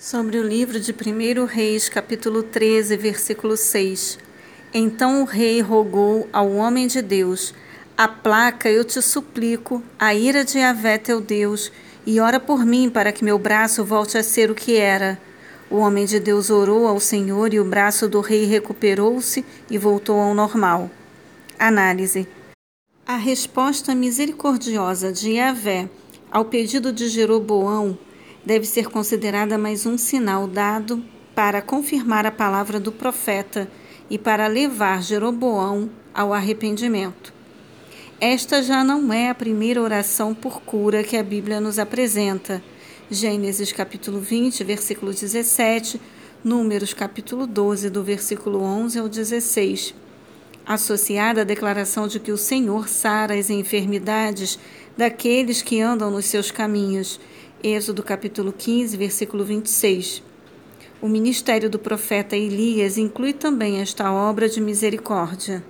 Sobre o livro de 1 Reis, capítulo 13, versículo 6. Então o rei rogou ao homem de Deus: Aplaca, eu te suplico, a ira de Yahvé teu Deus, e ora por mim para que meu braço volte a ser o que era. O homem de Deus orou ao Senhor e o braço do rei recuperou-se e voltou ao normal. Análise. A resposta misericordiosa de Yahvé ao pedido de Jeroboão deve ser considerada mais um sinal dado para confirmar a palavra do profeta e para levar Jeroboão ao arrependimento. Esta já não é a primeira oração por cura que a Bíblia nos apresenta. Gênesis capítulo 20, versículo 17, Números capítulo 12, do versículo 11 ao 16. Associada à declaração de que o Senhor sara as enfermidades daqueles que andam nos seus caminhos Êxodo capítulo 15, versículo 26. O ministério do profeta Elias inclui também esta obra de misericórdia.